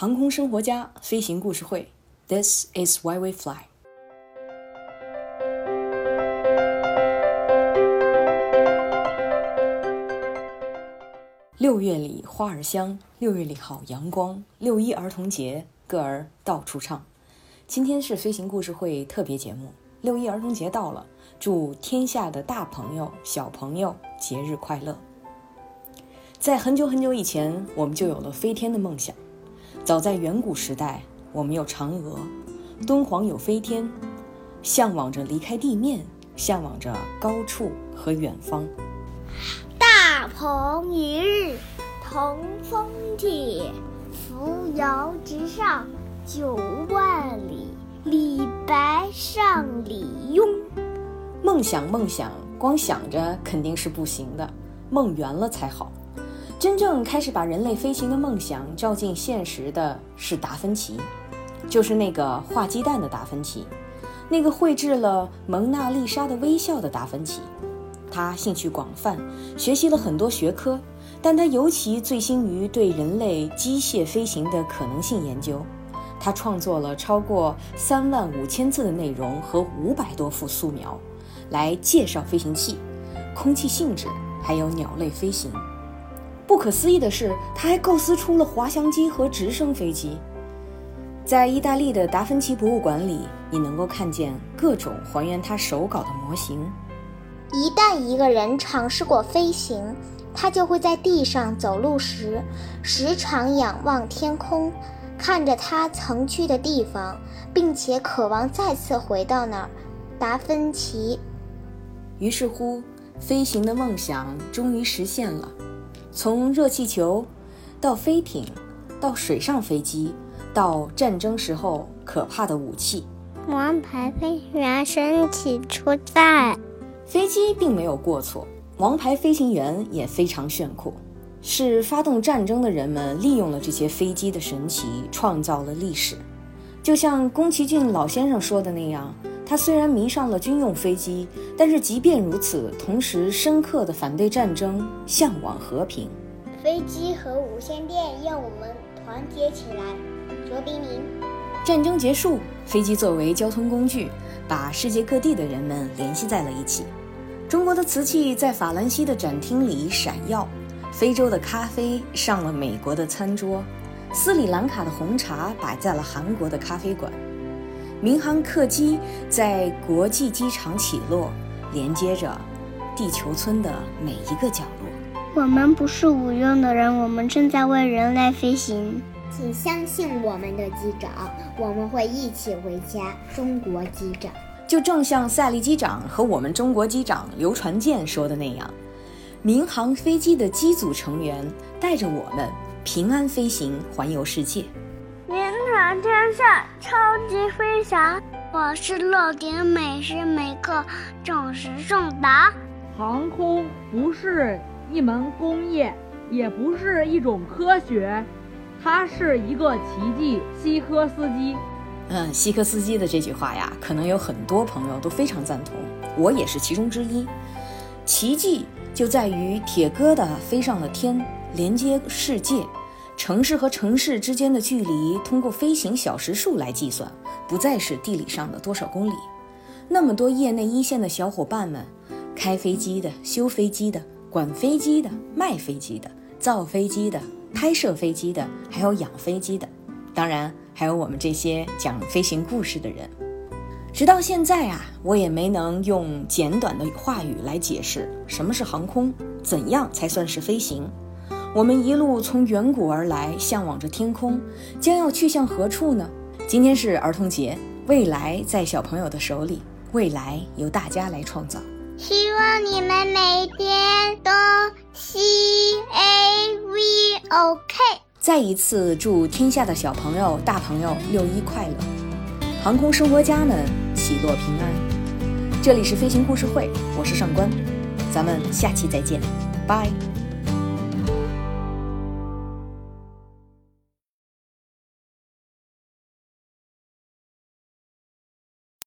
航空生活家飞行故事会，This is why we fly。六月里花儿香，六月里好阳光，六一儿童节，歌儿到处唱。今天是飞行故事会特别节目，六一儿童节到了，祝天下的大朋友、小朋友节日快乐。在很久很久以前，我们就有了飞天的梦想。早在远古时代，我们有嫦娥，敦煌有飞天，向往着离开地面，向往着高处和远方。大鹏一日同风铁，扶摇直上九万里。李白上李邕。梦想，梦想，光想着肯定是不行的，梦圆了才好。真正开始把人类飞行的梦想照进现实的是达芬奇，就是那个画鸡蛋的达芬奇，那个绘制了蒙娜丽莎的微笑的达芬奇。他兴趣广泛，学习了很多学科，但他尤其醉心于对人类机械飞行的可能性研究。他创作了超过三万五千字的内容和五百多幅素描，来介绍飞行器、空气性质，还有鸟类飞行。不可思议的是，他还构思出了滑翔机和直升飞机。在意大利的达芬奇博物馆里，你能够看见各种还原他手稿的模型。一旦一个人尝试过飞行，他就会在地上走路时，时常仰望天空，看着他曾去的地方，并且渴望再次回到那儿。达芬奇。于是乎，飞行的梦想终于实现了。从热气球，到飞艇，到水上飞机，到战争时候可怕的武器。王牌飞行员身体出战，飞机并没有过错，王牌飞行员也非常炫酷。是发动战争的人们利用了这些飞机的神奇，创造了历史。就像宫崎骏老先生说的那样。他虽然迷上了军用飞机，但是即便如此，同时深刻的反对战争，向往和平。飞机和无线电让我们团结起来。卓别林。战争结束，飞机作为交通工具，把世界各地的人们联系在了一起。中国的瓷器在法兰西的展厅里闪耀，非洲的咖啡上了美国的餐桌，斯里兰卡的红茶摆在了韩国的咖啡馆。民航客机在国际机场起落，连接着地球村的每一个角落。我们不是无用的人，我们正在为人类飞行。请相信我们的机长，我们会一起回家。中国机长，就正像赛利机长和我们中国机长刘传健说的那样，民航飞机的机组成员带着我们平安飞行，环游世界。满天下，超级飞翔！我是乐点每时每刻准时送达。航空不是一门工业，也不是一种科学，它是一个奇迹。西科斯基，嗯，西科斯基的这句话呀，可能有很多朋友都非常赞同，我也是其中之一。奇迹就在于铁疙瘩飞上了天，连接世界。城市和城市之间的距离，通过飞行小时数来计算，不再是地理上的多少公里。那么多业内一线的小伙伴们，开飞机的、修飞机的、管飞机的、卖飞机的、造飞机的、拍摄飞机的，还有养飞机的，当然还有我们这些讲飞行故事的人。直到现在啊，我也没能用简短的话语来解释什么是航空，怎样才算是飞行。我们一路从远古而来，向往着天空，将要去向何处呢？今天是儿童节，未来在小朋友的手里，未来由大家来创造。希望你们每天都 C A V O K。再一次祝天下的小朋友、大朋友六一快乐，航空生活家们喜乐平安。这里是飞行故事会，我是上官，咱们下期再见，拜。